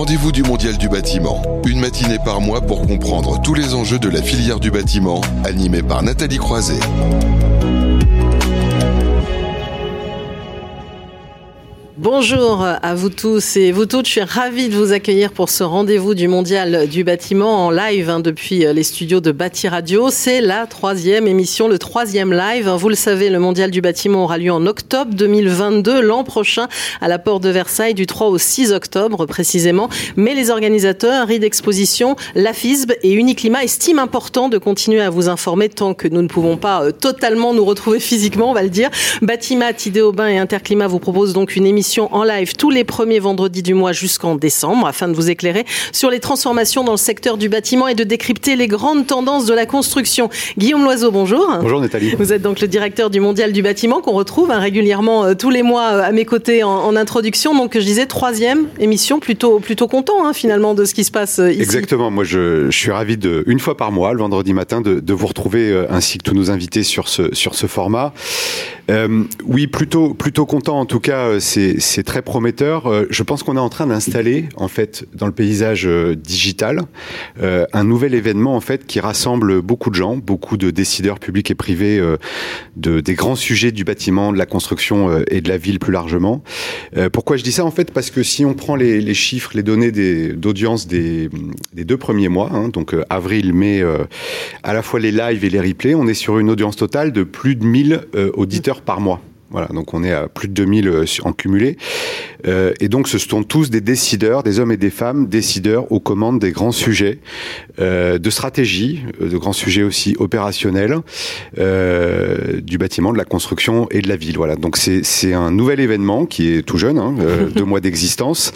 rendez-vous du Mondial du bâtiment. Une matinée par mois pour comprendre tous les enjeux de la filière du bâtiment, animé par Nathalie Croiset. Bonjour à vous tous et vous toutes. Je suis ravie de vous accueillir pour ce rendez-vous du Mondial du bâtiment en live hein, depuis les studios de Bâti Radio. C'est la troisième émission, le troisième live. Vous le savez, le Mondial du bâtiment aura lieu en octobre 2022, l'an prochain, à la Porte de Versailles, du 3 au 6 octobre précisément. Mais les organisateurs, RID Exposition, la FISB et Uniclimat estiment important de continuer à vous informer tant que nous ne pouvons pas euh, totalement nous retrouver physiquement, on va le dire. Batimat, Idéobain et Interclimat vous proposent donc une émission en live tous les premiers vendredis du mois jusqu'en décembre afin de vous éclairer sur les transformations dans le secteur du bâtiment et de décrypter les grandes tendances de la construction. Guillaume Loiseau, bonjour. Bonjour Nathalie. Vous êtes donc le directeur du Mondial du bâtiment qu'on retrouve hein, régulièrement euh, tous les mois euh, à mes côtés en, introduction. Donc je disais troisième émission, plutôt plutôt content hein, finalement de ce qui se passe euh, ici. Exactement. Moi je, suis ravi de une fois par mois, le vendredi matin, de, de vous retrouver ainsi que tous nos invités sur ce sur ce format. Euh, oui, plutôt, plutôt content. En tout cas, euh, c'est très prometteur. Euh, je pense qu'on est en train d'installer, en fait, dans le paysage digital, un nouvel événement, en fait, qui rassemble beaucoup de gens, beaucoup de décideurs publics et privés de, des grands sujets du bâtiment, de la construction et de la ville plus largement. pourquoi je dis ça, en fait, parce que si on prend les, chiffres, les données d'audience des, des, deux premiers mois, hein, donc avril, mai, à la fois les lives et les replays, on est sur une audience totale de plus de 1000 auditeurs par mois. Voilà, donc on est à plus de 2000 euh, en cumulé. Euh, et donc ce sont tous des décideurs, des hommes et des femmes, décideurs aux commandes des grands sujets euh, de stratégie, de grands sujets aussi opérationnels du bâtiment, de la construction et de la ville. Voilà, donc c'est un nouvel événement qui est tout jeune, hein, deux mois d'existence,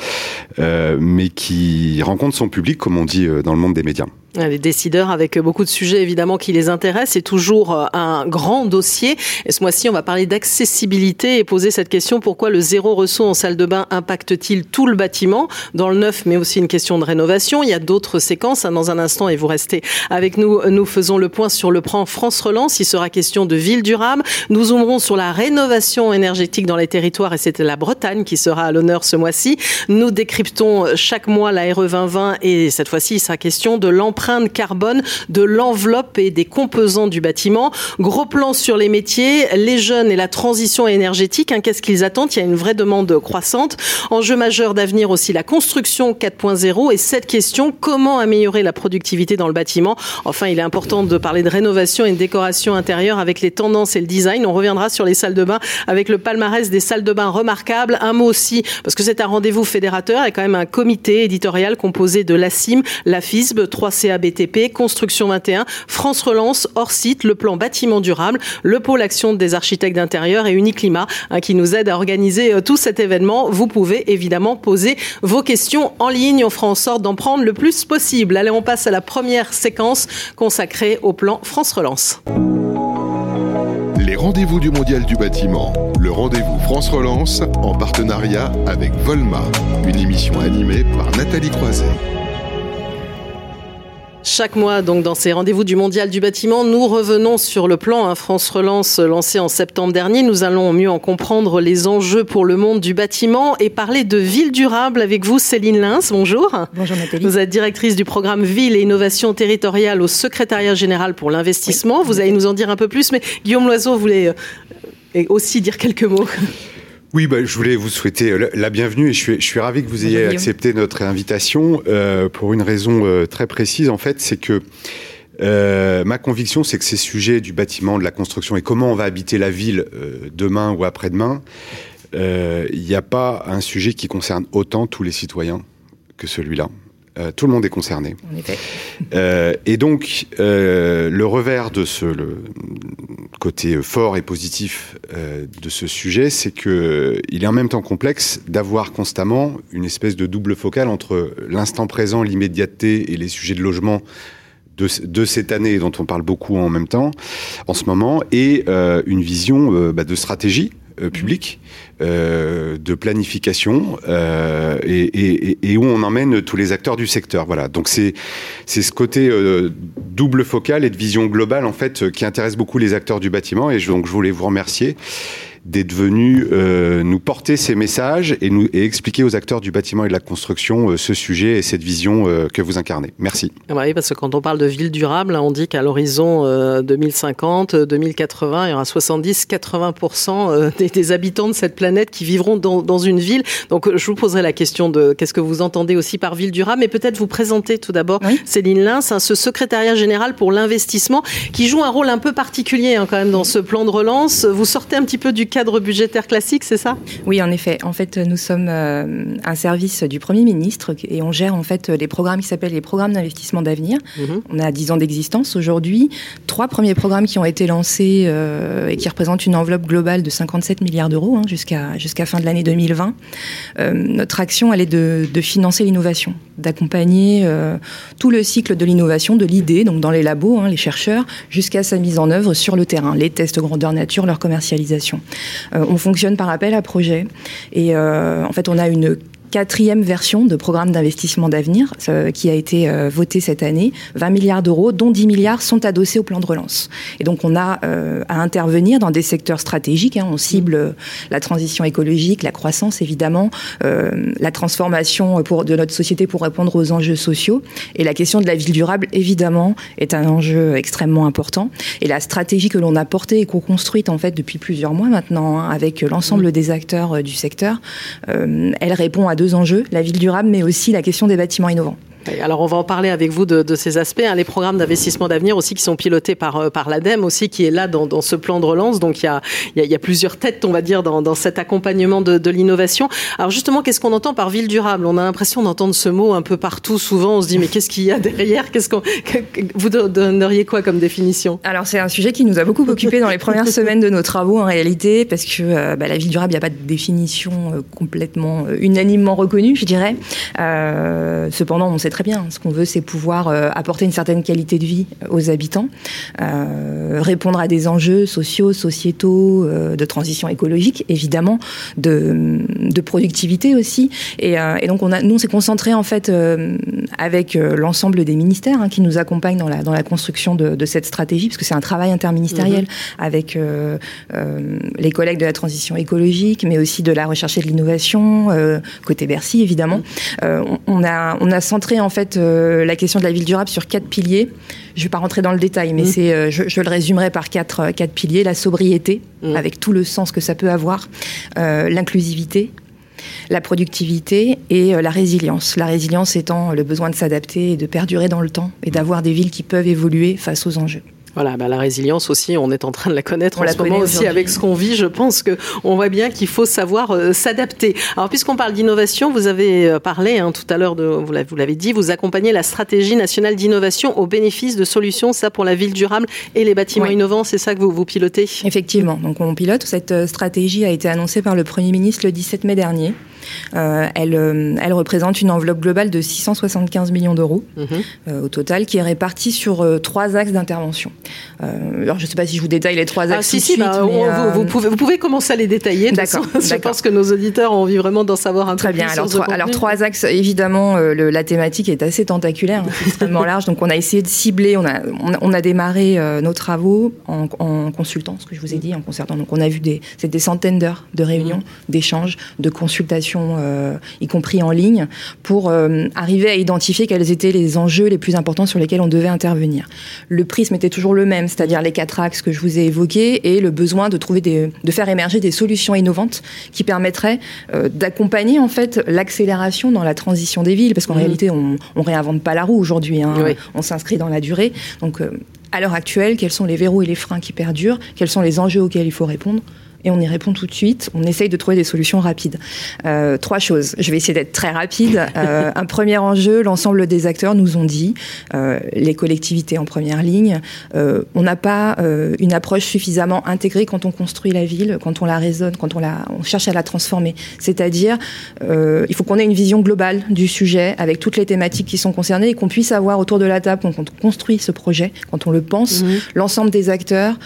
mais qui rencontre son public, comme on dit dans le monde des médias. Les décideurs avec beaucoup de sujets évidemment qui les intéressent. C'est toujours euh, un grand dossier. Et ce mois-ci, on va parler d'accessibilité et poser cette question pourquoi le zéro ressaut en salle de bain impacte-t-il tout le bâtiment? Dans le neuf, mais aussi une question de rénovation. Il y a d'autres séquences hein, dans un instant et vous restez avec nous. Nous faisons le point sur le plan France Relance. Il sera question de ville durable. Nous zoomerons sur la rénovation énergétique dans les territoires et c'est la Bretagne qui sera à l'honneur ce mois-ci. Nous décryptons chaque mois la RE 2020 et cette fois-ci, il sera question de l'empreinte de carbone de l'enveloppe et des composants du bâtiment. Gros plan sur les métiers, les jeunes et la transition énergétique. Hein, Qu'est-ce qu'ils attendent? Il y a une vraie demande croissante. Enjeu majeur d'avenir aussi la construction 4.0 et cette question comment améliorer la productivité dans le bâtiment? Enfin, il est important de parler de rénovation et de décoration intérieure avec les tendances et le design. On reviendra sur les salles de bain avec le palmarès des salles de bain remarquables. Un mot aussi parce que c'est un rendez-vous fédérateur et quand même un comité éditorial composé de la CIM, la FISB, 3CA BTP, Construction 21, France Relance, hors site, le plan bâtiment durable, le pôle action des architectes d'intérieur et Uniclimat hein, qui nous aide à organiser euh, tout cet événement. Vous pouvez évidemment poser vos questions en ligne. On fera en sorte d'en prendre le plus possible. Allez, on passe à la première séquence consacrée au plan France Relance. Les rendez-vous du Mondial du bâtiment. Le rendez-vous France Relance en partenariat avec Volma. Une émission animée par Nathalie Croiset. Chaque mois, donc, dans ces rendez-vous du Mondial du bâtiment, nous revenons sur le plan hein, France Relance lancé en septembre dernier. Nous allons mieux en comprendre les enjeux pour le monde du bâtiment et parler de ville durable avec vous, Céline Lins. Bonjour. Bonjour Nathalie. Vous êtes directrice du programme Ville et Innovation Territoriale au Secrétariat Général pour l'investissement. vous allez nous en dire un peu plus, mais Guillaume Loiseau voulait euh, aussi dire quelques mots. Oui, bah, je voulais vous souhaiter euh, la bienvenue et je suis, je suis ravi que vous ayez accepté notre invitation euh, pour une raison euh, très précise. En fait, c'est que euh, ma conviction, c'est que ces sujets du bâtiment, de la construction et comment on va habiter la ville euh, demain ou après-demain, il n'y a pas un sujet qui concerne autant tous les citoyens que celui-là. Euh, tout le monde est concerné. En effet. Euh, et donc, euh, le revers de ce le côté fort et positif euh, de ce sujet, c'est que il est en même temps complexe d'avoir constamment une espèce de double focale entre l'instant présent, l'immédiateté et les sujets de logement de, de, cette année dont on parle beaucoup en même temps, en ce moment, et euh, une vision euh, bah, de stratégie euh, publique, euh, de planification euh, et, et, et, où on emmène tous les acteurs du secteur. Voilà. Donc c'est c'est ce côté double focal et de vision globale en fait qui intéresse beaucoup les acteurs du bâtiment et je, donc je voulais vous remercier d'être venu nous porter ces messages et, nous, et expliquer aux acteurs du bâtiment et de la construction ce sujet et cette vision que vous incarnez. Merci. Ah bah oui, parce que quand on parle de ville durable, on dit qu'à l'horizon 2050, 2080, il y aura 70-80% des, des, habitants de cette planète qui vivront dans, dans une ville. Donc je vous poserai la question de qu'est-ce que vous entendez aussi par ville durable, mais peut-être vous présenter tout d'abord Céline Lins, hein, ce secrétariat général pour l'investissement qui joue un rôle un peu particulier hein, quand même dans ce plan de relance. Vous sortez un petit peu du cadre budgétaire classique, c'est ça? Oui, en effet. En fait, nous sommes euh, un service du Premier ministre et on gère en fait les programmes qui s'appellent les programmes d'investissement d'avenir. Mhm. On a 10 ans d'existence aujourd'hui. Trois premiers programmes qui ont été lancés euh, et qui représentent une enveloppe globale de 57 milliards d'euros hein, jusqu'à jusqu'à fin de l'année 2020. Euh, notre action, elle est de, de financer l'innovation, d'accompagner euh, tout le cycle de l'innovation, de l'idée, donc dans les labos, hein, les chercheurs, jusqu'à sa mise en œuvre sur le terrain, les tests grandeur nature, leur commercialisation. Euh, on fonctionne par appel à projet et euh, en fait on a une quatrième version de programme d'investissement d'avenir euh, qui a été euh, voté cette année, 20 milliards d'euros, dont 10 milliards sont adossés au plan de relance. Et donc on a euh, à intervenir dans des secteurs stratégiques. Hein. on cible la transition écologique, la croissance évidemment, la transformation de notre société pour répondre aux enjeux sociaux. Et la question de la ville durable, évidemment, est un enjeu extrêmement important. Et la stratégie que l'on a portée et qu'on construite en fait depuis plusieurs mois maintenant hein, avec l'ensemble des acteurs du secteur, elle répond à deux enjeux, la ville durable, mais aussi la question des bâtiments innovants. Alors on va en parler avec vous de, ces aspects, hein. les programmes d'investissement d'avenir aussi qui sont pilotés par, euh, par l'ADEME aussi qui est là dans, ce plan de relance. Donc il y a, il y a, plusieurs têtes, on va dire, dans, cet accompagnement de, l'innovation. Alors justement, qu'est-ce qu'on entend par ville durable? On a l'impression d'entendre ce mot un peu partout. Souvent, on se dit mais qu'est-ce qu'il y a derrière? Qu'est-ce qu'on vous donneriez quoi comme définition? Alors c'est un sujet qui nous a beaucoup occupé dans les premières semaines de nos travaux en réalité, parce que euh, bah, la ville durable, il n'y a pas de définition euh, complètement unanimement reconnue, je dirais. cependant, on sait très bien. Ce qu'on veut, c'est pouvoir euh, apporter une certaine qualité de vie aux habitants, euh, répondre à des enjeux sociaux, sociétaux, euh, de transition écologique, évidemment, de, de productivité aussi. Et, et, donc, on a, nous, on s'est concentré en fait avec l'ensemble des ministères hein, qui nous accompagnent dans la, dans la construction de, de cette stratégie, parce que c'est un travail interministériel mm-hmm. avec les collègues de la transition écologique, mais aussi de la recherche et de l'innovation, côté Bercy, évidemment. On, on, a, on a centré en fait euh, la question de la ville durable sur quatre piliers. Je ne vais pas rentrer dans le détail, mais mmh. c'est, euh, je, le résumerai par quatre, euh, quatre piliers. La sobriété, mmh. avec tout le sens que ça peut avoir. L'inclusivité, la productivité et la résilience. La résilience étant le besoin de s'adapter et de perdurer dans le temps et d'avoir des villes qui peuvent évoluer face aux enjeux. Voilà, bah la résilience aussi, on est en train de la connaître en ce moment aussi avec ce qu'on vit. Je pense que on voit bien qu'il faut savoir euh, s'adapter. Alors, puisqu'on parle d'innovation, vous avez euh, parlé hein, tout à l'heure de, vous l'avez dit, vous accompagnez la stratégie nationale d'innovation au bénéfice de solutions, ça pour la ville durable et les bâtiments innovants. C'est ça que vous vous pilotez? Effectivement. Donc, on pilote. Cette euh, stratégie a été annoncée par le Premier ministre le 17 mai dernier. Euh, elle, euh, elle représente une enveloppe globale de 675 millions d'euros mhm. euh, au total, qui est répartie sur trois axes d'intervention. Alors, je ne sais pas si je vous détaille les trois ah, axes. si, si, bah, vous, pouvez, vous pouvez commencer à les détailler. D'accord. Je pense que nos auditeurs ont envie vraiment d'en savoir un Très peu bien. plus. Très bien. Alors, trois axes. Évidemment, la thématique est assez tentaculaire, hein, extrêmement large. Donc, on a essayé de cibler. On a, on a, démarré nos travaux en, consultant, ce que je vous ai dit, en concertant. Donc, on a vu des, des centaines d'heures de réunions, mhm. d'échanges, de consultations euh, y compris en ligne, pour euh, arriver à identifier quels étaient les enjeux les plus importants sur lesquels on devait intervenir. Le prisme était toujours le même, c'est-à-dire les quatre axes que je vous ai évoqués et le besoin de trouver des, de faire émerger des solutions innovantes qui permettraient euh, d'accompagner en fait l'accélération dans la transition des villes, parce qu'en mmh. réalité on, on réinvente pas la roue aujourd'hui, hein. on s'inscrit dans la durée. Donc à l'heure actuelle, quels sont les verrous et les freins qui perdurent, quels sont les enjeux auxquels il faut répondre? Et on y répond tout de suite. On essaye de trouver des solutions rapides. Euh, trois choses. Je vais essayer d'être très rapide. Euh, un premier enjeu, l'ensemble des acteurs nous ont dit, euh, les collectivités en première ligne, on n'a pas une approche suffisamment intégrée quand on construit la ville, quand on la raisonne, quand on, la, on cherche à la transformer. C'est-à-dire, il faut qu'on ait une vision globale du sujet avec toutes les thématiques qui sont concernées et qu'on puisse avoir autour de la table, quand on construit ce projet, quand on le pense, mmh. l'ensemble des acteurs,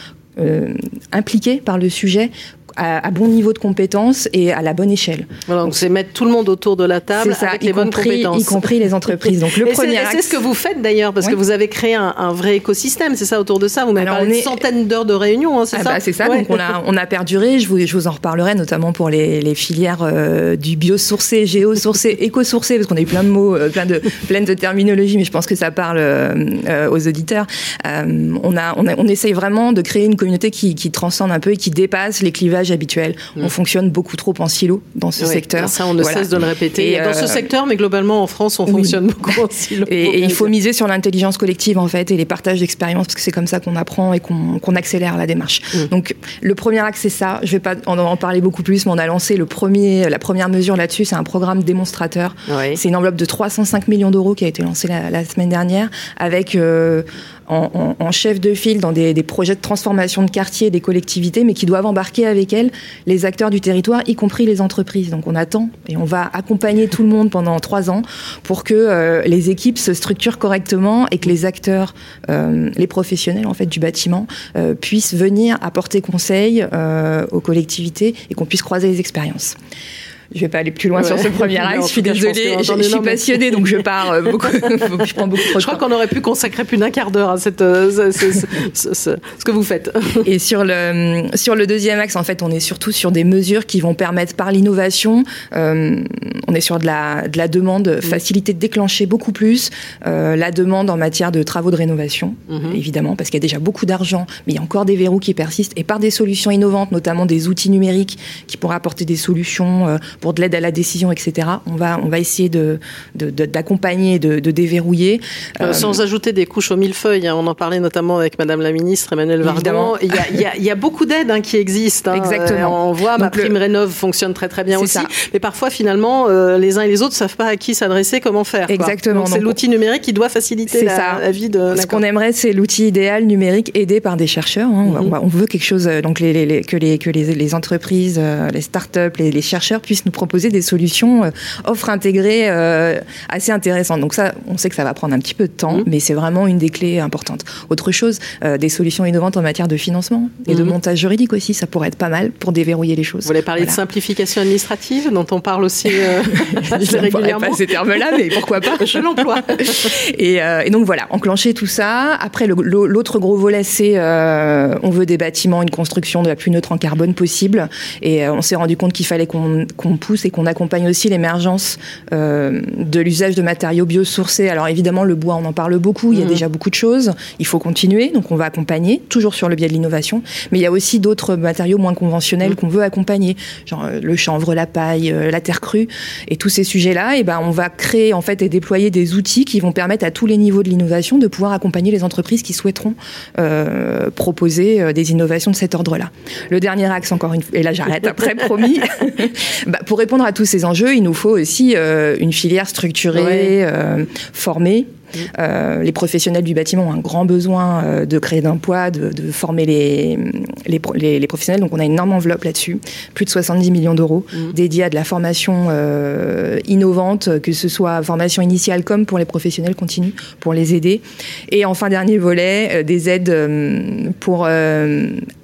impliqués par le sujet à, bon niveau de compétences et à la bonne échelle. Voilà, donc c'est mettre tout le monde autour de la table avec les bonnes compétences. Y compris les entreprises. Donc le premier C'est ce que vous faites d'ailleurs, parce que vous avez créé un, vrai écosystème, c'est ça autour de ça. Vous m'avez parlé de centaines d'heures de réunions, hein, c'est ah ça bah, C'est ça. Donc on a, on a perduré. Je vous, je vous en reparlerai notamment pour les, les filières euh, du biosourcé, géosourcé, écosourcé, parce qu'on a eu plein de mots, euh, plein de plein de terminologie, mais je pense que ça parle euh, aux auditeurs. on a, on a, on essaye vraiment de créer une communauté qui, qui transcende un peu et qui dépasse les clivages habituels. Mm. On fonctionne beaucoup trop en silo dans ce secteur. Ça, on ne cesse de le répéter. Et dans ce secteur, mais globalement en France, on fonctionne beaucoup en silo. Et, il faut miser sur l'intelligence collective en fait et les partages d'expériences parce que c'est comme ça qu'on apprend et qu'on accélère la démarche. Mm. Donc le premier axe c'est ça. Je vais pas en, parler beaucoup plus, mais on a lancé le premier, la première mesure là-dessus, c'est un programme démonstrateur. C'est une enveloppe de 305 millions d'euros qui a été lancée la, semaine dernière avec euh, en, chef de file dans des, projets de transformation de quartier des collectivités, mais qui doivent embarquer avec elles les acteurs du territoire, y compris les entreprises. Donc on attend et on va accompagner tout le monde pendant trois ans pour que euh, les équipes se structurent correctement et que les acteurs, euh, les professionnels en fait du bâtiment, euh, puissent venir apporter conseil aux collectivités et qu'on puisse croiser les expériences. Je vais pas aller plus loin sur ce premier axe. je suis désolée, je, suis passionnée, donc je pars euh, beaucoup. je prends beaucoup trop Je crois qu'on aurait pu consacrer plus d'un quart d'heure à cette, euh, ce, que vous faites. Et sur le sur le deuxième axe, en fait, on est surtout sur des mesures qui vont permettre, par l'innovation, euh, on est sur de la de la demande, mm. facilité de déclencher beaucoup plus la demande en matière de travaux de rénovation, mm-hmm. évidemment, parce qu'il y a déjà beaucoup d'argent, mais il y a encore des verrous qui persistent, et par des solutions innovantes, notamment des outils numériques qui pourraient apporter des solutions pour de l'aide à la décision, etc. On va, on va essayer de, d'accompagner, de, de, déverrouiller. Euh, sans ajouter des couches au millefeuille. Hein. On en parlait notamment avec Madame la Ministre Emmanuel Vardan. Il y a, il y a, il y a beaucoup d'aides hein, qui existent. Hein. Exactement. on voit, ma prime rénove fonctionne très très bien aussi. Mais parfois, finalement, euh, les uns et les autres ne savent pas à qui s'adresser, comment faire. Exactement. c'est l'outil numérique qui doit faciliter la, vie de. Ce qu'on aimerait, c'est l'outil idéal numérique aidé par des chercheurs. Mhm. on, veut quelque chose euh, donc les, les, que les que les, les entreprises, les startups, les, les chercheurs puissent nous proposer des solutions euh, offres intégrées euh, assez intéressantes. Donc ça, on sait que ça va prendre un petit peu de temps, mmh. mais c'est vraiment une des clés importantes. Autre chose, euh, des solutions innovantes en matière de financement et de mmh. montage juridique aussi, ça pourrait être pas mal pour déverrouiller les choses. Vous voulez parler de simplification administrative, dont on parle aussi régulièrement. Pas ces termes-là, mais pourquoi pas Je l'emploie. et, et, donc voilà, enclencher tout ça. Après, l'autre gros volet, c'est on veut des bâtiments, une construction de la plus neutre en carbone possible. Et on s'est rendu compte qu'il fallait qu'on pousse et qu'on accompagne aussi l'émergence euh, de l'usage de matériaux biosourcés. Alors évidemment, le bois, on en parle beaucoup, il y a mmh. déjà beaucoup de choses, il faut continuer, donc on va accompagner, toujours sur le biais de l'innovation, mais il y a aussi d'autres matériaux moins conventionnels mmh. qu'on veut accompagner, genre euh, le chanvre, la paille, euh, la terre crue, et tous ces sujets-là, et ben on va créer en fait et déployer des outils qui vont permettre à tous les niveaux de l'innovation de pouvoir accompagner les entreprises qui souhaiteront proposer des innovations de cet ordre-là. Le dernier axe, encore une fois, et là j'arrête après, promis, bah, pour répondre à tous ces enjeux, il nous faut aussi euh, une filière structurée, euh, formée, euh, les professionnels du bâtiment ont un grand besoin euh, de créer d'emploi, de, de, former les, les, les, professionnels. Donc on a une énorme enveloppe là-dessus, plus de 70 millions d'euros mmh. dédiés à de la formation euh, innovante, que ce soit formation initiale comme pour les professionnels continus, pour les aider. Et enfin, dernier volet, des aides pour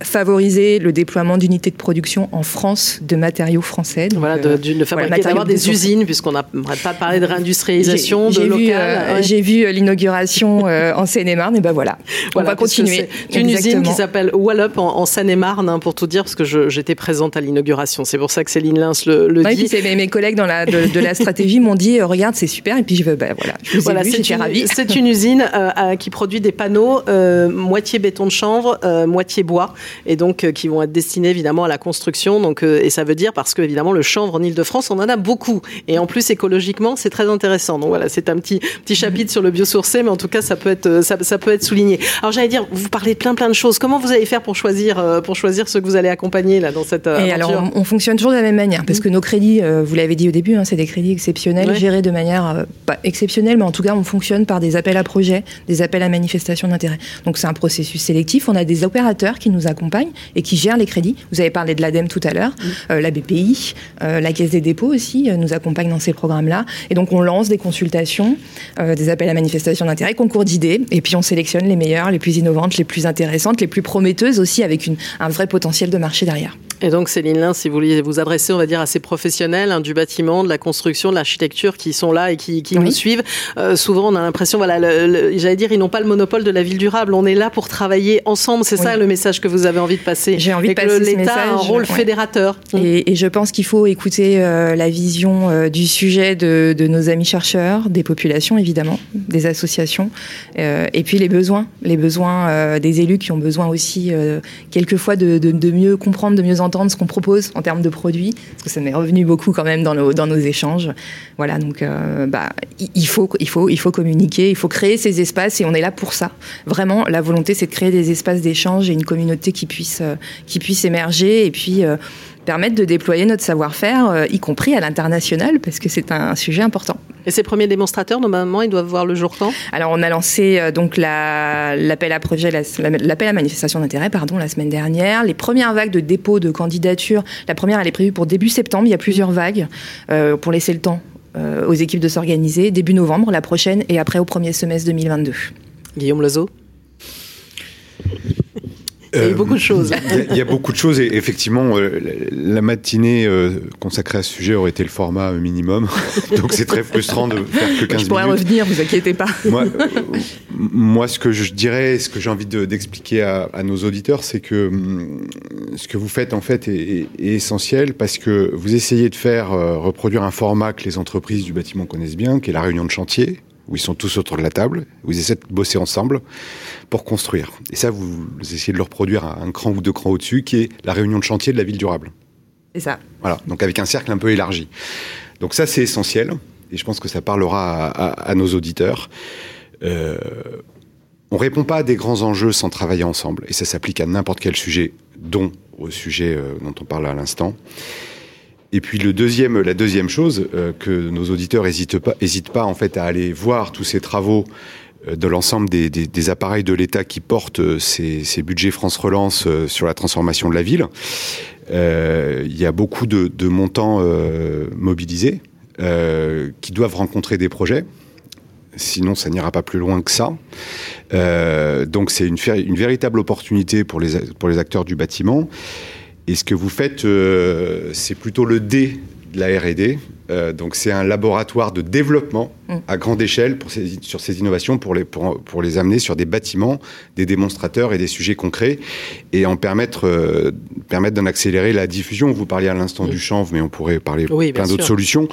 favoriser le déploiement d'unités de production en France de matériaux français. Donc, voilà, de, de fabriquer voilà, des usines, puisqu'on n'arrête pas de parler de réindustrialisation, de local. J'ai vu euh, l'inauguration euh, en Seine-et-Marne, et ben voilà, on va continuer. C'est une usine qui s'appelle Wallup en, en Seine-et-Marne, hein, pour tout dire, parce que j'étais présente à l'inauguration. C'est pour ça que Céline Lins le, le dit. Et puis mes, collègues dans la, de, la stratégie m'ont dit, euh, regarde, c'est super, et puis je veux, ben voilà, je voilà, j'étais ravie. C'est une usine qui produit des panneaux moitié béton de chanvre, moitié bois, et donc qui vont être destinés évidemment à la construction. Donc, et ça veut dire parce que évidemment le chanvre en Ile-de-France, on en a beaucoup, et en plus écologiquement, c'est très intéressant. Donc voilà, c'est un petit petit chapitre sur le biosourcé, mais en tout cas, ça peut être, ça, ça peut être souligné. Alors, j'allais dire, vous parlez de plein, plein de choses. Comment vous allez faire pour choisir, euh, pour choisir ceux que vous allez accompagner là dans cette euh, Et alors, on, fonctionne toujours de la même manière, parce que nos crédits, euh, vous l'avez dit au début, hein, c'est des crédits exceptionnels, gérés de manière pas exceptionnelle, mais en tout cas, on fonctionne par des appels à projets, des appels à manifestation d'intérêt. Donc, c'est un processus sélectif. On a des opérateurs qui nous accompagnent et qui gèrent les crédits. Vous avez parlé de l'ADEME tout à l'heure, la BPI, la Caisse des dépôts aussi nous accompagne dans ces programmes-là. Et donc, on lance des consultations, des appels à manifestation d'intérêt concours d'idées, et puis on sélectionne les meilleures, les plus innovantes, les plus intéressantes, les plus prometteuses aussi, avec une, un vrai potentiel de marché derrière. Et donc, Céline Lin, si vous vouliez vous adresser, on va dire, à ces professionnels hein, du bâtiment, de la construction, de l'architecture qui sont là et qui, qui nous suivent, euh, souvent on a l'impression, voilà, j'allais dire, ils n'ont pas le monopole de la ville durable. On est là pour travailler ensemble. C'est ça le message que vous avez envie de passer. J'ai envie de passer L'État a un rôle fédérateur. Et, et, je pense qu'il faut écouter euh, la vision euh, du sujet de, de, nos amis chercheurs, des populations évidemment, des associations, euh, et puis les besoins, les besoins des élus qui ont besoin aussi quelquefois de, de, de mieux comprendre, de mieux entendre ce qu'on propose en termes de produits, parce que ça m'est revenu beaucoup quand même dans nos, dans nos échanges. Voilà, donc euh, bah, il, faut, il, faut, il faut communiquer, il faut créer ces espaces et on est là pour ça. Vraiment, la volonté, c'est de créer des espaces d'échange et une communauté qui puisse, euh, qui puisse émerger et puis euh, permettre de déployer notre savoir-faire, y compris à l'international, parce que c'est un sujet important. Et ces premiers démonstrateurs, normalement, ils doivent voir le jour quand? Alors, on a lancé euh, donc l'appel à projet, l'appel à manifestation d'intérêt, pardon, la semaine dernière. Les premières vagues de dépôt de candidature, la première, elle est prévue pour début septembre. Il y a plusieurs vagues euh, pour laisser le temps euh, aux équipes de s'organiser. Début novembre, la prochaine, et après au premier semestre 2022. Guillaume Lozo il y a beaucoup de choses. Il y, a beaucoup de choses et effectivement, euh, la matinée euh, consacrée à ce sujet aurait été le format minimum. Donc c'est très frustrant de faire que 15 minutes. Je pourrais revenir, vous inquiétez pas. Moi, moi, ce que je dirais, ce que j'ai envie d'expliquer à, à, nos auditeurs, c'est que hum, ce que vous faites en fait est, est, essentiel parce que vous essayez de faire euh, reproduire un format que les entreprises du bâtiment connaissent bien, qui est la réunion de chantier où ils sont tous autour de la table, où ils essaient de bosser ensemble pour construire. Et ça, vous, essayez de le reproduire à un cran ou deux crans au-dessus, qui est la réunion de chantier de la ville durable. C'est ça. Voilà, donc avec un cercle un peu élargi. Donc ça, c'est essentiel, et je pense que ça parlera à, nos auditeurs. Euh, on répond pas à des grands enjeux sans travailler ensemble, et ça s'applique à n'importe quel sujet, dont au sujet euh, dont on parle à l'instant. Et puis la deuxième chose euh, que nos auditeurs n'hésitent pas, à aller voir tous ces travaux euh, de l'ensemble des, appareils de l'État qui portent euh, ces, budgets France Relance sur la transformation de la ville. Il y a beaucoup de, montants mobilisés qui doivent rencontrer des projets. Sinon, ça n'ira pas plus loin que ça. donc, c'est une, véritable opportunité pour les acteurs du bâtiment. Et ce que vous faites, euh, c'est plutôt le D de la R&D. Euh, donc c'est un laboratoire de développement mm. à grande échelle pour ces, sur ces innovations, pour les, pour, pour, les amener sur des bâtiments, des démonstrateurs et des sujets concrets, et en permettre, euh, permettre d'en accélérer la diffusion. Vous parliez à l'instant du chanvre, mais on pourrait parler oui, plein d'autres solutions.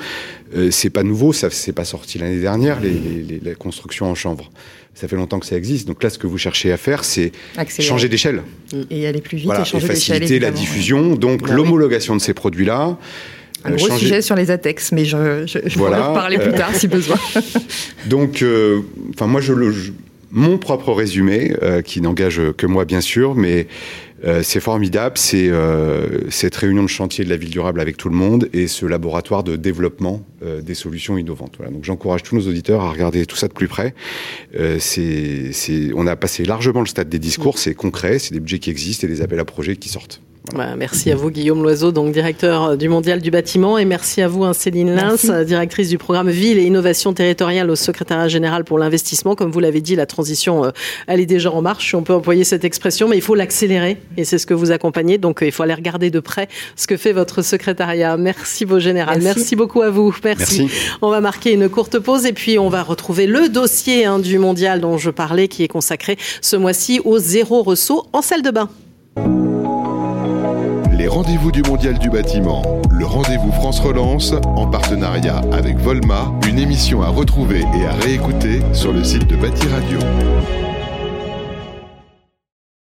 Euh, c'est pas nouveau, ça c'est pas sorti l'année dernière, les, les, les, constructions en chanvre ça fait longtemps que ça existe. Donc là, ce que vous cherchez à faire, c'est changer d'échelle. Et aller plus vite voilà, et changer faciliter la diffusion. Donc bah l'homologation oui. de ces produits-là. Un gros changer... sujet sur les ATEX, mais je, je, je voilà. pourrais en parler plus tard si besoin. Donc, euh, enfin, moi, je, le, je, mon propre résumé, euh, qui n'engage que moi, bien sûr, mais euh, c'est formidable, c'est euh, cette réunion de chantier de la ville durable avec tout le monde et ce laboratoire de développement euh, des solutions innovantes. Voilà. Donc j'encourage tous nos auditeurs à regarder tout ça de plus près. Euh, c'est, on a passé largement le stade des discours, c'est concret, c'est des budgets qui existent et des appels à projets qui sortent. Voilà. Bah, merci à vous Guillaume Loiseau, donc directeur du Mondial du bâtiment, et merci à vous hein, Céline Lins, directrice du programme Ville et Innovation territoriale au secrétariat général pour l'investissement. Comme vous l'avez dit, la transition, euh, elle est déjà en marche, on peut employer cette expression, mais il faut l'accélérer, et c'est ce que vous accompagnez, donc euh, il faut aller regarder de près ce que fait votre secrétariat. Merci beau général, merci, merci beaucoup à vous. Merci. merci. On va marquer une courte pause, et puis on va retrouver le dossier hein, du Mondial dont je parlais, qui est consacré ce mois-ci au zéro ressaut en salle de bain rendez-vous du Mondial du bâtiment, le rendez-vous France Relance, en partenariat avec Volma, une émission à retrouver et à réécouter sur le site de Bâti Radio.